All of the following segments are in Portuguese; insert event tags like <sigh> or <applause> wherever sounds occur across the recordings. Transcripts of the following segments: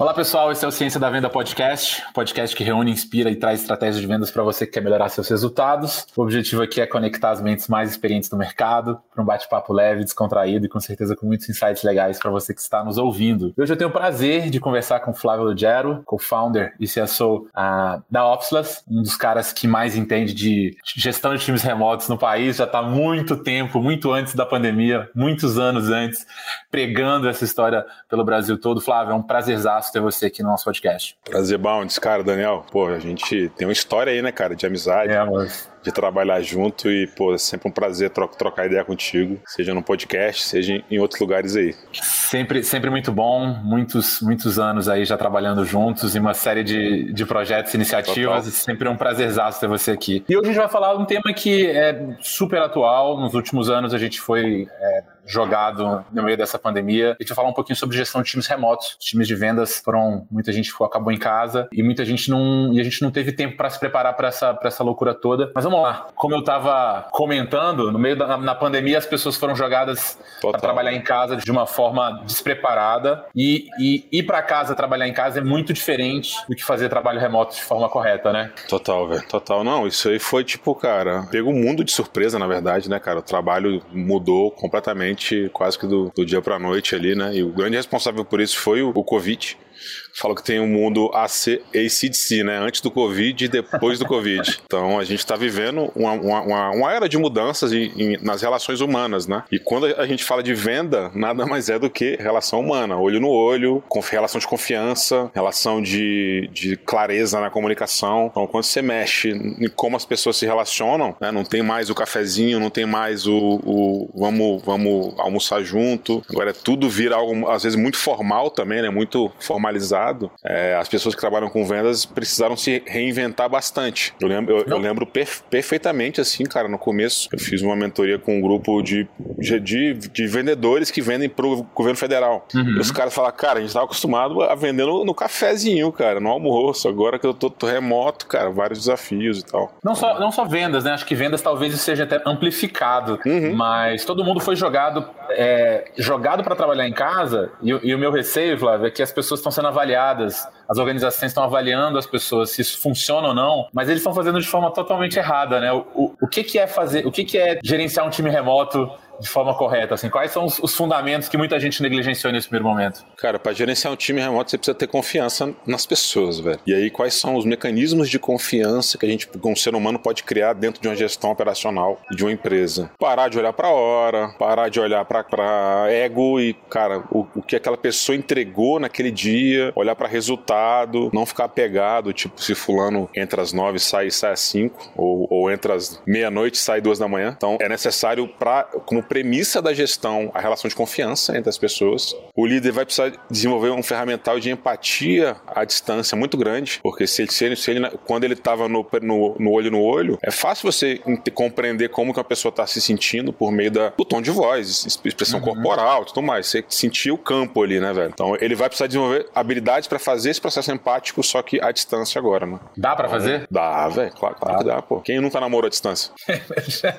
Olá pessoal, esse é o Ciência da Venda Podcast, podcast que reúne, inspira e traz estratégias de vendas para você que quer melhorar seus resultados. O objetivo aqui é conectar as mentes mais experientes do mercado para um bate-papo leve, descontraído e com certeza com muitos insights legais para você que está nos ouvindo. Hoje eu tenho o prazer de conversar com o Flávio Lugero, co-founder e CSO uh, da Opslas, um dos caras que mais entende de gestão de times remotos no país, já está muito tempo, muito antes da pandemia, muitos anos antes, pregando essa história pelo Brasil todo. Flávio, é um prazerzaço ter você aqui no nosso podcast. Prazer, Bounds. Cara, Daniel, pô, a gente tem uma história aí, né, cara, de amizade. É, mas de trabalhar junto e, pô, é sempre um prazer tro trocar ideia contigo, seja no podcast, seja em outros lugares aí. Sempre, sempre muito bom, muitos, muitos anos aí já trabalhando juntos em uma série de, de projetos, iniciativas, Total. sempre um prazerzaço ter você aqui. E hoje a gente vai falar de um tema que é super atual, nos últimos anos a gente foi é, jogado no meio dessa pandemia. A gente vai falar um pouquinho sobre gestão de times remotos. Os times de vendas foram, muita gente acabou em casa e muita gente não, e a gente não teve tempo para se preparar para essa, essa loucura toda. Mas vamos lá. Como eu estava comentando, no meio da na pandemia as pessoas foram jogadas para trabalhar em casa de uma forma despreparada e, e ir para casa trabalhar em casa é muito diferente do que fazer trabalho remoto de forma correta, né? Total, velho. Total. Não, isso aí foi tipo, cara, pegou o mundo de surpresa, na verdade, né, cara? O trabalho mudou completamente, quase que do, do dia pra noite ali, né? E o grande responsável por isso foi o, o Covid fala que tem um mundo AC, ACDC, né? Antes do Covid e depois do Covid. <laughs> Então a gente está vivendo uma, uma, uma, era de mudanças em, em, nas relações humanas, né? E quando a gente fala de venda, nada mais é do que relação humana, olho no olho, relação de confiança, relação de, de clareza na comunicação. Então quando você mexe em como as pessoas se relacionam, né? não tem mais o cafezinho, não tem mais o, o vamos, vamos almoçar junto. Agora é tudo vira algo às vezes muito formal também, né? Muito formalizado é, as pessoas que trabalham com vendas precisaram se reinventar bastante. Eu lembro, eu, eu lembro perfe perfeitamente assim, cara, no começo eu fiz uma mentoria com um grupo de, de, de vendedores que vendem pro governo federal. Uhum. E os caras falaram, cara, a gente estava acostumado a vender no, no, cafezinho, cara, no almoço. Agora que eu tô, tô, remoto, cara, vários desafios e tal. Não só, não só vendas, né? Acho que vendas talvez seja até amplificado, uhum. mas todo mundo foi jogado é, jogado para trabalhar em casa e, e, o meu receio, Flávio, é que as pessoas estão sendo avaliadas avaliadas, as organizações estão avaliando as pessoas se isso funciona ou não, mas eles estão fazendo de forma totalmente errada, né? O, o, o que, que é fazer, o que, que é gerenciar um time remoto de forma correta? Assim, quais são os, os, fundamentos que muita gente negligenciou nesse primeiro momento? Cara, para gerenciar um time remoto, você precisa ter confiança nas pessoas, velho. E aí, quais são os mecanismos de confiança que a gente, como ser humano, pode criar dentro de uma gestão operacional de uma empresa? Parar de olhar para hora, parar de olhar para ego e, cara, o, o que aquela pessoa entregou naquele dia, olhar para resultado, não ficar apegado, tipo, se fulano entra às nove, sai sai às cinco, ou, ou entra às meia-noite, sai duas da manhã. Então, é necessário para, como premissa da gestão a relação de confiança entre as pessoas. O líder vai precisar desenvolver um ferramental de empatia à distância muito grande, porque se ele, se ele, se ele quando ele estava no, no, no, olho no olho, é fácil você compreender como que uma pessoa está se sentindo por meio da, do tom de voz, expressão uhum. corporal, tudo mais. Você sentir o campo ali, né, velho? Então ele vai precisar desenvolver habilidades para fazer esse processo empático, só que à distância agora, né? Dá para fazer? Dá, velho. Claro, claro que dá, pô. Quem nunca namorou à distância? <laughs> já,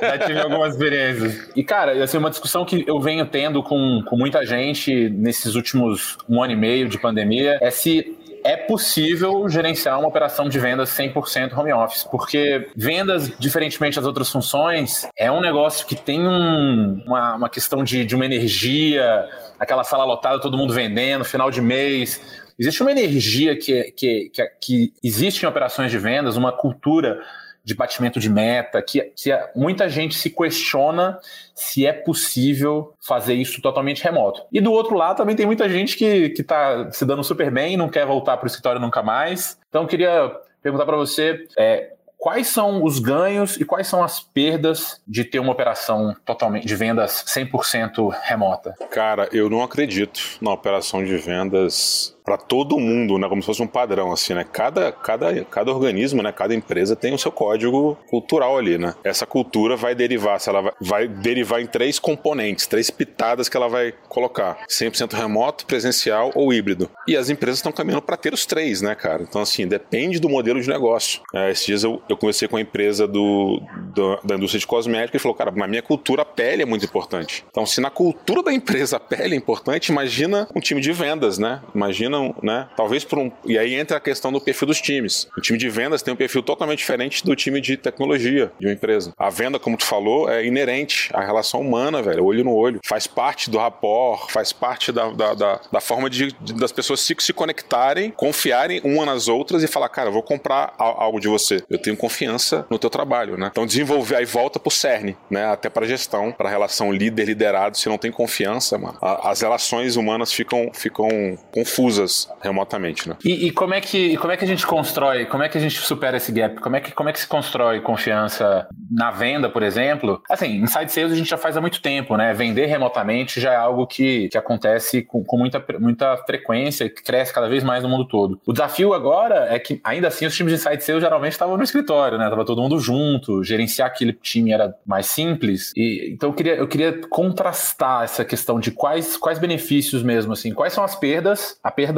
já tive algumas experiências. E, cara, assim, uma discussão que eu venho tendo com, com muita gente nesses últimos um ano e meio de pandemia é se é possível gerenciar uma operação de vendas 100% home office, porque vendas, diferentemente das outras funções, é um negócio que tem um, uma, uma questão de, de uma energia, aquela sala lotada, todo mundo vendendo, final de mês. Existe uma energia que, que, que, que existe em operações de vendas, uma cultura de batimento de meta, que, que muita gente se questiona se é possível fazer isso totalmente remoto. E do outro lado também tem muita gente que está se dando super bem não quer voltar para o escritório nunca mais. Então eu queria perguntar para você, é, quais são os ganhos e quais são as perdas de ter uma operação totalmente de vendas 100% remota? Cara, eu não acredito na operação de vendas para todo mundo, né? Como se fosse um padrão, assim, né? Cada, cada, cada organismo, né? Cada empresa tem o seu código cultural ali, né? Essa cultura vai derivar, se ela vai, vai derivar em três componentes, três pitadas que ela vai colocar: 100% remoto, presencial ou híbrido. E as empresas estão caminhando para ter os três, né, cara? Então, assim, depende do modelo de negócio. É, esses dias eu, eu conversei com a empresa do, do, da indústria de cosméticos e falou, cara, na minha cultura a pele é muito importante. Então, se na cultura da empresa a pele é importante, imagina um time de vendas, né? Imagina precisam, né? Talvez por um. E aí entra a questão do perfil dos times. O time de vendas tem um perfil totalmente diferente do time de tecnologia de uma empresa. A venda, como tu falou, é inerente à relação humana, velho, olho no olho. Faz parte do rapport, faz parte da, da, da, da forma de, de, das pessoas se, se conectarem, confiarem uma nas outras e falar, cara, eu vou comprar algo de você. Eu tenho confiança no teu trabalho, né? Então desenvolver aí volta pro CERN, né? Até para gestão, para relação líder-liderado, se não tem confiança, mano, as relações humanas ficam, ficam confusas remotamente, né? E, e, como é que como é que a gente constrói, como é que a gente supera esse gap? Como é que como é que se constrói confiança na venda, por exemplo? Assim, inside sales a gente já faz há muito tempo, né? Vender remotamente já é algo que, que acontece com, com muita, muita frequência, que cresce cada vez mais no mundo todo. O desafio agora é que ainda assim os times de inside sales geralmente estavam no escritório, né? Tava todo mundo junto, gerenciar aquele time era mais simples. E então eu queria eu queria contrastar essa questão de quais quais benefícios mesmo assim, quais são as perdas, a perda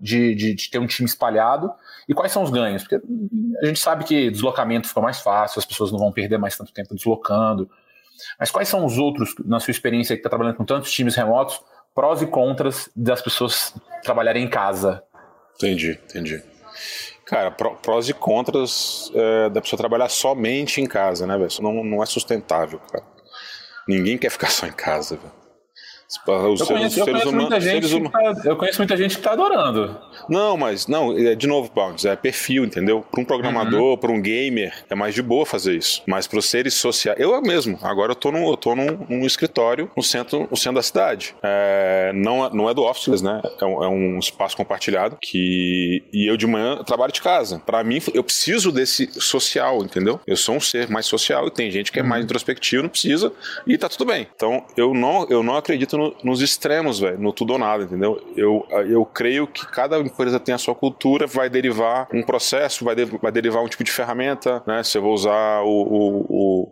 de, de, de, ter um time espalhado e quais são os ganhos? Porque a gente sabe que deslocamento fica mais fácil, as pessoas não vão perder mais tanto tempo deslocando. Mas quais são os outros, na sua experiência que está trabalhando com tantos times remotos, prós e contras das pessoas trabalharem em casa? Entendi, entendi. Cara, prós e contras é, da pessoa trabalhar somente em casa, né, velho? Isso não, não é sustentável, cara. Ninguém quer ficar só em casa, velho. Os eu, conheço, eu, conheço muita gente que tá, eu conheço muita gente que tá adorando. Não, mas, não, é, de novo, Bounds, é perfil, entendeu? Para um programador, uhum. para um gamer, é mais de boa fazer isso. Mas para os seres sociais. Eu mesmo, agora eu tô, num, eu tô num, num escritório no centro, no centro da cidade. É, não, não é do office, né? É um, é um, espaço compartilhado que. E eu de manhã trabalho de casa. Para mim, eu preciso desse social, entendeu? Eu sou um ser mais social e tem gente que é mais uhum. introspectivo, não precisa, e tá tudo bem. Então, eu não, eu não acredito no, nos extremos, velho, no tudo ou nada, entendeu? Eu, eu creio que cada empresa tem a sua cultura, vai derivar um processo, vai, de, vai derivar um tipo de ferramenta, né? Se eu vou usar o, o,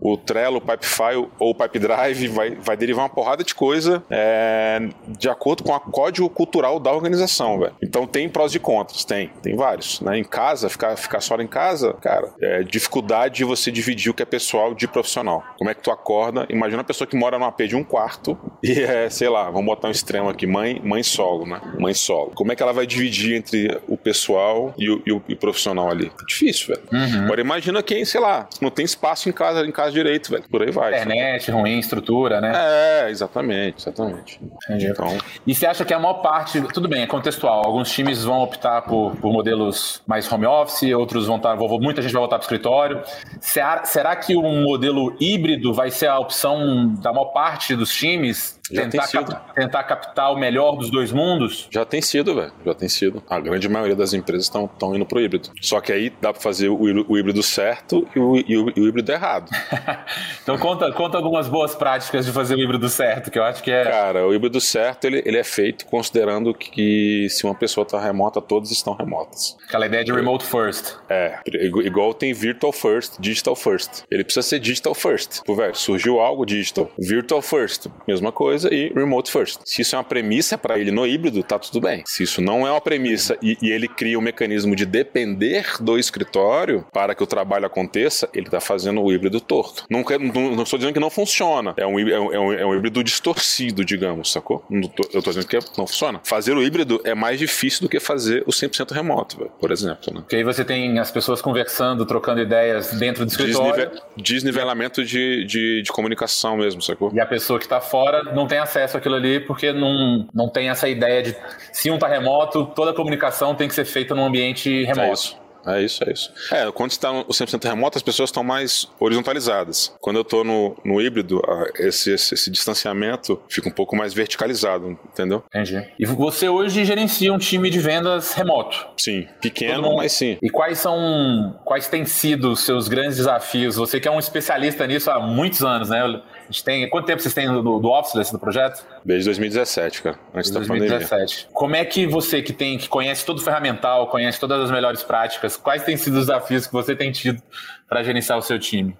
o, o Trello, Pipefile ou Pipedrive, vai, vai derivar uma porrada de coisa é, de acordo com o código cultural da organização, velho. Então tem prós e contras, tem, tem vários, né? Em casa, ficar, ficar só em casa, cara, é dificuldade de você dividir o que é pessoal de profissional. Como é que tu acorda? Imagina uma pessoa que mora numa AP de um quarto e é, sei lá, vamos botar um extremo aqui, mãe, mãe solo, né? Mãe solo. Como é que ela vai dividir entre o pessoal e o, e o, e o profissional ali? É difícil, velho. Uhum. Agora imagina quem, sei lá, não tem espaço em casa, em casa direito, velho. Por aí vai. Internet, sabe? ruim, estrutura, né? É, exatamente, exatamente. Entendi. Então... E você acha que a maior parte, tudo bem, é contextual. Alguns times vão optar por, por modelos mais home office, outros vão estar, muita gente vai voltar para o escritório. Será, será que um modelo híbrido vai ser a opção da maior parte dos times? Tentar, cap tentar captar o melhor dos dois mundos? Já tem sido, velho. Já tem sido. A grande maioria das empresas estão indo pro híbrido. Só que aí dá para fazer o, o, híbrido certo e o, e o, e o híbrido errado. <laughs> então conta, conta algumas boas práticas de fazer o híbrido certo, que eu acho que é. Cara, o híbrido certo ele, ele é feito considerando que se uma pessoa está remota, todas estão remotas. Aquela ideia de remote first. É, igual tem virtual first, digital first. Ele precisa ser digital first. Pô, velho, surgiu algo digital. Virtual first, mesma coisa coisa e remote first. Se isso é uma premissa para ele no híbrido, tá tudo bem. Se isso não é uma premissa e, e, ele cria um mecanismo de depender do escritório para que o trabalho aconteça, ele tá fazendo o híbrido torto. Não, não, não estou dizendo que não funciona. É um, é, um, é, um, é um híbrido distorcido, digamos, sacou? eu tô dizendo que não funciona. Fazer o híbrido é mais difícil do que fazer o 100% remoto, véio, por exemplo. Né? Porque aí você tem as pessoas conversando, trocando ideias dentro do escritório. Desnive desnivelamento de, de, de comunicação mesmo, sacou? E a pessoa que está fora não tem acesso àquilo ali porque não, não tem essa ideia de se um está remoto, toda a comunicação tem que ser feita num ambiente remoto. É isso. É isso, é isso. É, quando está no 100% remoto, as pessoas estão mais horizontalizadas. Quando eu estou no, no híbrido, esse, esse, esse, distanciamento fica um pouco mais verticalizado, entendeu? Entendi. E você hoje gerencia um time de vendas remoto? Sim, pequeno, mundo... mas sim. E quais são, quais têm sido os seus grandes desafios? Você que é um especialista nisso há muitos anos, né? A gente tem. Quanto tempo vocês têm do, do Office do projeto? Desde 2017, cara. Antes Desde da 2017. pandemia. Como é que você que tem, que conhece todo o ferramental, conhece todas as melhores práticas, quais têm sido os desafios que você tem tido para gerenciar o seu time?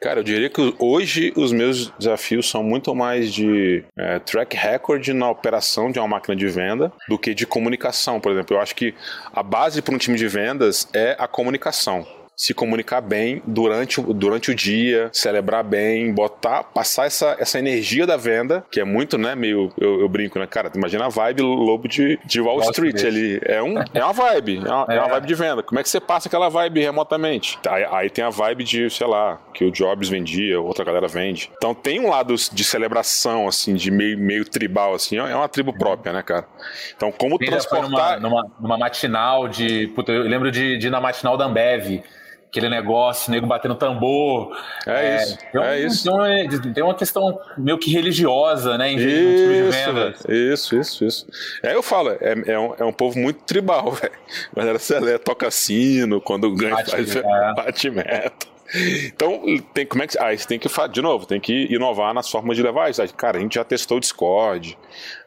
Cara, eu diria que hoje os meus desafios são muito mais de é, track record na operação de uma máquina de venda do que de comunicação, por exemplo. Eu acho que a base para um time de vendas é a comunicação se comunicar bem durante, durante o dia, celebrar bem, botar, passar essa, essa energia da venda, que é muito, né, meio, eu, eu brinco, né, cara, imagina a vibe lobo de, de Wall Street ali, é, um, é uma vibe, é uma, é. é uma vibe de venda, como é que você passa aquela vibe remotamente? Aí, aí tem a vibe de, sei lá, que o Jobs vendia, outra galera vende. Então tem um lado de celebração, assim, de meio, meio tribal, assim, é uma tribo própria, né, cara? Então como transportar... Numa, numa, numa, matinal de... Puta, eu lembro de, de na matinal da Ambev, aquele negócio, nego batendo tambor. É, é isso. Tem, um, é isso. Tem, uma, tem uma questão meio que religiosa, né? Em isso, isso, isso, isso. É, eu falo, é, é, um, é um povo muito tribal, <laughs> velho. Mas ela celé, toca sino, quando ganha bate, faz é. bate meta. Então, tem, como é que. Aí ah, você tem que, de novo, tem que inovar nas formas de levar isso. Cara, a gente já testou o Discord,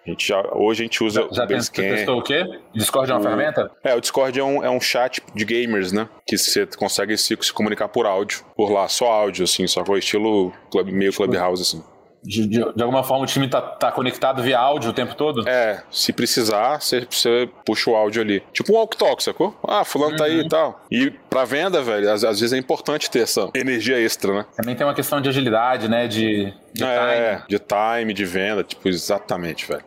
a gente já, hoje a gente usa já, já o Basecamp. Já testou o quê? Discord é uma o, ferramenta? É, o Discord é um, é um chat de gamers, né? Que você consegue se, se comunicar por áudio, por lá, só áudio, assim, só foi estilo club, meio Clubhouse, assim. De, de, de, alguma forma o time tá, tá conectado via áudio o tempo todo? É, se precisar, você, puxa o áudio ali. Tipo um walk talk, sacou? Ah, fulano uhum. tá aí e uhum. tal. E pra venda, velho, às, às, vezes é importante ter essa energia extra, né? Também tem uma questão de agilidade, né? De, de é, time. de time, de venda, tipo, exatamente, velho.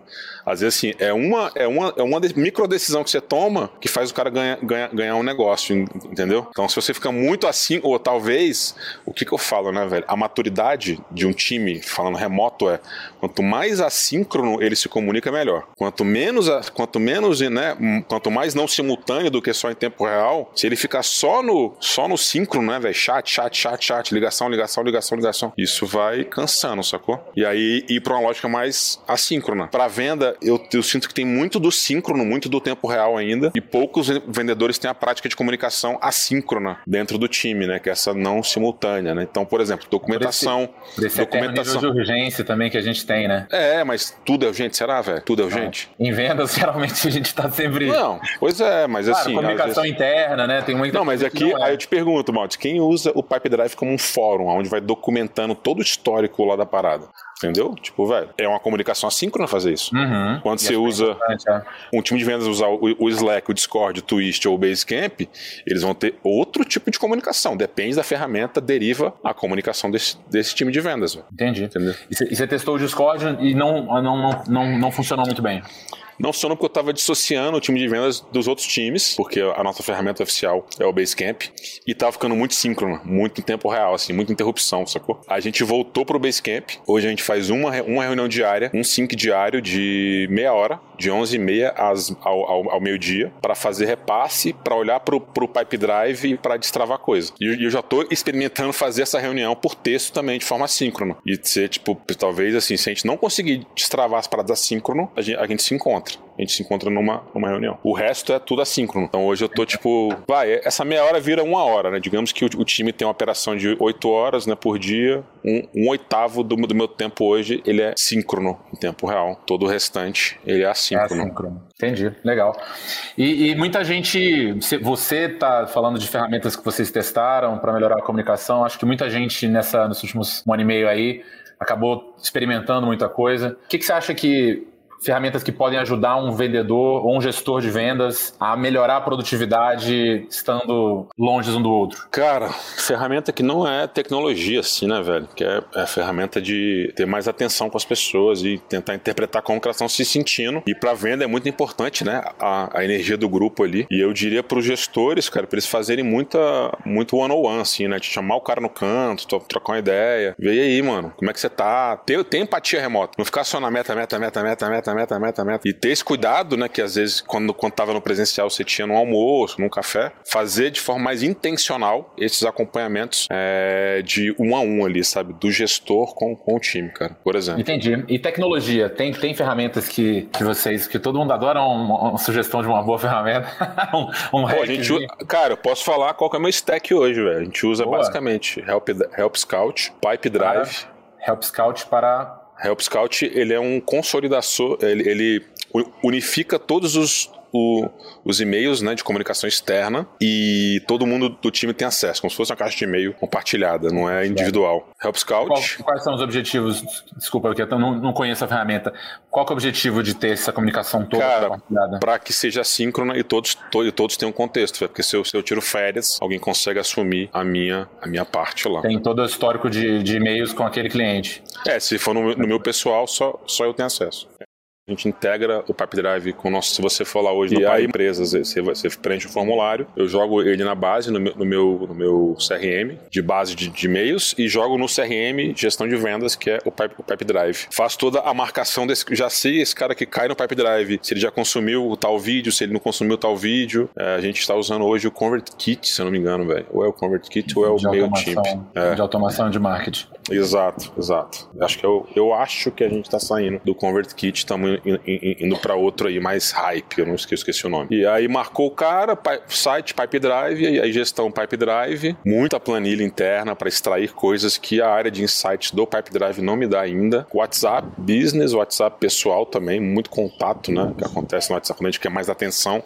Às vezes, assim, é uma, é uma, é uma micro decisão que você toma que faz o cara ganhar, ganhar, ganhar um negócio, entendeu? Então, se você fica muito assim, ou talvez, o que que eu falo, né, velho? A maturidade de um time, falando remoto, é quanto mais assíncrono ele se comunica, melhor. Quanto menos, quanto menos, né, quanto mais não simultâneo do que só em tempo real, se ele ficar só no, só no síncrono, né, velho? Chat, chat, chat, chat, ligação, ligação, ligação, ligação. Isso vai cansando, sacou? E aí ir pra uma lógica mais assíncrona. Pra venda, eu, eu, sinto que tem muito do síncrono, muito do tempo real ainda, e poucos vendedores têm a prática de comunicação assíncrona dentro do time, né? Que é essa não simultânea, né? Então, por exemplo, documentação. Por esse, documentação. de urgência também que a gente tem, né? É, mas tudo é urgente, será, velho? Tudo é urgente? Não. Em vendas, <laughs> geralmente a gente tá sempre. Não, pois é, mas claro, assim. Comunicação vezes... interna, né? Tem muita Não, mas aqui, não é. aí eu te pergunto, Maltes, quem usa o Pipe Drive como um fórum, onde vai documentando todo o histórico lá da parada? Entendeu? Tipo, velho, é uma comunicação assíncrona fazer isso. Uhum. Quando e você usa é. um time de vendas usar o, o, Slack, o Discord, o Twist ou o Basecamp, eles vão ter outro tipo de comunicação. Depende da ferramenta, deriva a comunicação desse, desse time de vendas. Véio. Entendi. Entendeu? E você testou o Discord e não, não, não, não, não funcionou muito bem? Não funcionou porque eu estava dissociando o time de vendas dos outros times, porque a nossa ferramenta oficial é o Basecamp, e estava ficando muito síncrono, muito em tempo real, assim, muita interrupção, sacou? A gente voltou pro Basecamp, hoje a gente faz uma, uma reunião diária, um sync diário de meia hora, de 11h30 ao, ao, ao meio-dia, para fazer repasse, para olhar pro, pro Pipe Drive e para destravar coisa. E eu já tô experimentando fazer essa reunião por texto também, de forma síncrona. E ser, tipo, talvez assim, se a gente não conseguir destravar as paradas assíncrono, a gente, a gente se encontra. A gente se encontra numa, numa reunião. O resto é tudo assíncrono. Então hoje eu tô tipo, vai, essa meia hora vira uma hora, né? Digamos que o, o time tem uma operação de oito horas, né, por dia. Um, um oitavo do, do, meu tempo hoje, ele é síncrono em tempo real. Todo o restante, ele é assíncrono. É assíncrono. Entendi, legal. E, e muita gente, você tá falando de ferramentas que vocês testaram para melhorar a comunicação. Acho que muita gente nessa, nos últimos um ano e meio aí acabou experimentando muita coisa. O que, que você acha que ferramentas que podem ajudar um vendedor ou um gestor de vendas a melhorar a produtividade estando longe um do outro? Cara, ferramenta que não é tecnologia, assim, né, velho? Que é, é ferramenta de ter mais atenção com as pessoas e tentar interpretar como elas estão se sentindo. E para venda é muito importante, né? A, a energia do grupo ali. E eu diria para os gestores, cara, para eles fazerem muita, muito one-on-one, assim, né? De chamar o cara no canto, trocar uma ideia. Vê aí, mano, como é que você tá? Ter, ter empatia remota. Não ficar só na meta, meta, meta, meta, meta, meta, meta, meta. E ter esse cuidado, né? Que às vezes, quando, quando tava no presencial, você tinha no almoço, num café, fazer de forma mais intencional esses acompanhamentos é, de um a um ali, sabe? Do gestor com, com o time, cara, por exemplo. Entendi. E tecnologia? Tem, tem ferramentas que, que vocês, que todo mundo adora uma, uma sugestão de uma boa ferramenta? <laughs> um, um Pô, a gente, cara, eu posso falar qual é o meu stack hoje, velho. A gente usa boa. basicamente Help, Help Scout, Pipe Drive. Para Help Scout para Help Scout ele é um consolidador, ele, ele unifica todos os, o, os e-mails né, de comunicação externa e todo mundo do time tem acesso, como se fosse uma caixa de e-mail compartilhada, não é individual. Help Scout. Qual, quais são os objetivos? Desculpa, porque eu não, não conheço a ferramenta. Qual é o objetivo de ter essa comunicação toda Cara, compartilhada? Para que seja síncrona e todos, to, todos tenham contexto, porque se eu, se eu tiro férias, alguém consegue assumir a minha, a minha parte lá. Tem todo o histórico de, de e-mails com aquele cliente. É, se for no, no meu pessoal, só, só eu tenho acesso. A gente integra o Pipe Drive com o nosso. Se você for lá hoje e aí empresas, você, você preenche o formulário, eu jogo ele na base, no meu, no meu, no meu CRM, de base de, de e-mails, e jogo no CRM gestão de vendas, que é o Pipe, o Pipe Drive. Faço toda a marcação desse. Já sei esse cara que cai no Pipe Drive, se ele já consumiu tal vídeo, se ele não consumiu tal vídeo. É, a gente está usando hoje o Convert Kit, se eu não me engano, velho. Ou é o Convert Kit ou é o MailChimp. É. De automação de marketing. Exato, exato. Acho que eu, eu acho que a gente está saindo do Convert Kit, estamos indo para outro aí mais hype, eu não esqueci, esqueci o nome. E aí marcou o cara, site Pipe Drive, e aí gestão Pipe Drive, muita planilha interna para extrair coisas que a área de insights do Pipe Drive não me dá ainda. WhatsApp Business, WhatsApp pessoal também, muito contato, né? Que acontece no WhatsApp quando a gente quer mais atenção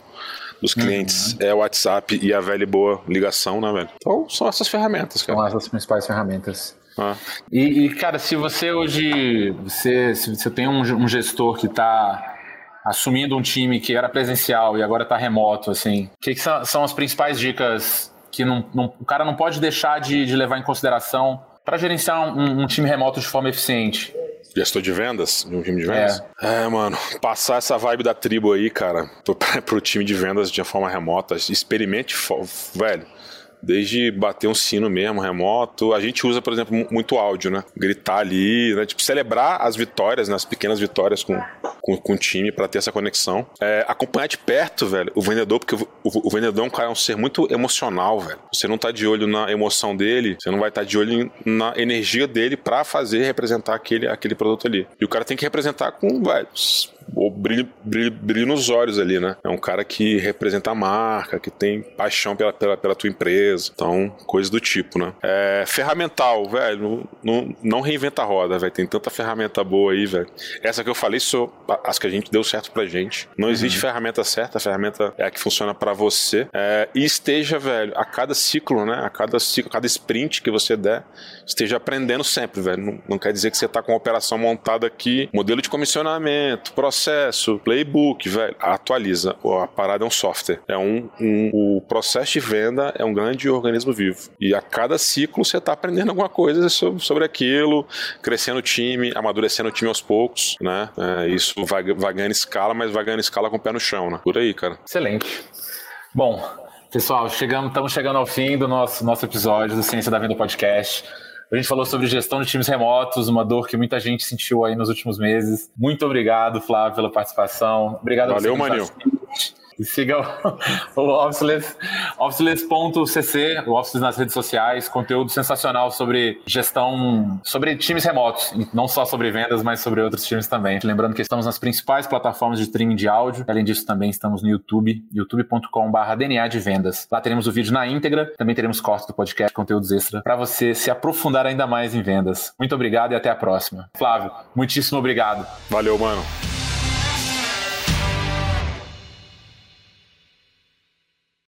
dos clientes uhum. é o WhatsApp e a velha e boa ligação, né, velho? Então são essas ferramentas, cara. São essas principais ferramentas. Ah. E, e, cara, se você hoje você, se você tem um, um gestor que está assumindo um time que era presencial e agora está remoto, assim, o que, que são, são, as principais dicas que não, não, o cara não pode deixar de, de levar em consideração para gerenciar um, um, time remoto de forma eficiente? Gestor de vendas? De um time de vendas? É. é, mano, passar essa vibe da tribo aí, cara, pro, <laughs> pro time de vendas de forma remota, experimente, velho desde bater um sino mesmo, remoto. A gente usa, por exemplo, muito áudio, né? Gritar ali, né? Tipo, celebrar as vitórias, né? as pequenas vitórias com, com, com o time para ter essa conexão. É, acompanhar de perto, velho, o vendedor, porque o, o, o, vendedor é um cara, é um ser muito emocional, velho. Você não tá de olho na emoção dele, você não vai estar tá de olho na energia dele para fazer representar aquele, aquele produto ali. E o cara tem que representar com, velho, o brilho, brilho, brilho nos olhos ali, né? É um cara que representa a marca, que tem paixão pela, pela, pela tua empresa. Então, coisas do tipo, né? É, ferramental, velho, não, não reinventa a roda, velho. Tem tanta ferramenta boa aí, velho. Essa que eu falei, são as que a gente deu certo pra gente. Não uhum. existe ferramenta certa, a ferramenta é a que funciona para você. É, e esteja, velho, a cada ciclo, né? A cada ciclo, a cada sprint que você der, esteja aprendendo sempre, velho. Não, não quer dizer que você tá com uma operação montada aqui, modelo de comissionamento, processo processo, playbook, velho, atualiza. A parada é um software. É um, um, o processo de venda é um grande organismo vivo. E a cada ciclo você está aprendendo alguma coisa sobre, sobre aquilo, crescendo o time, amadurecendo o time aos poucos, né? É, isso vai, vai ganhando escala, mas vai ganhando escala com o pé no chão, né? Por aí, cara. Excelente. Bom, pessoal, chegamos, estamos chegando ao fim do nosso, nosso episódio do Ciência da Venda Podcast. A gente falou sobre gestão de times remotos, uma dor que muita gente sentiu aí nos últimos meses. Muito obrigado, Flávio, pela participação. Obrigado Valeu, Manil. Siga o, <laughs> o Officeless, officeless.cc, o Officeless nas redes sociais, conteúdo sensacional sobre gestão, sobre times remotos, não só sobre vendas, mas sobre outros times também. Lembrando que estamos nas principais plataformas de streaming de áudio. Além disso, também estamos no YouTube, youtube.com.br DNA de vendas. Lá teremos o vídeo na íntegra, também teremos cortes do podcast, conteúdos extra, para você se aprofundar ainda mais em vendas. Muito obrigado e até a próxima. Flávio, muitíssimo obrigado. Valeu, mano.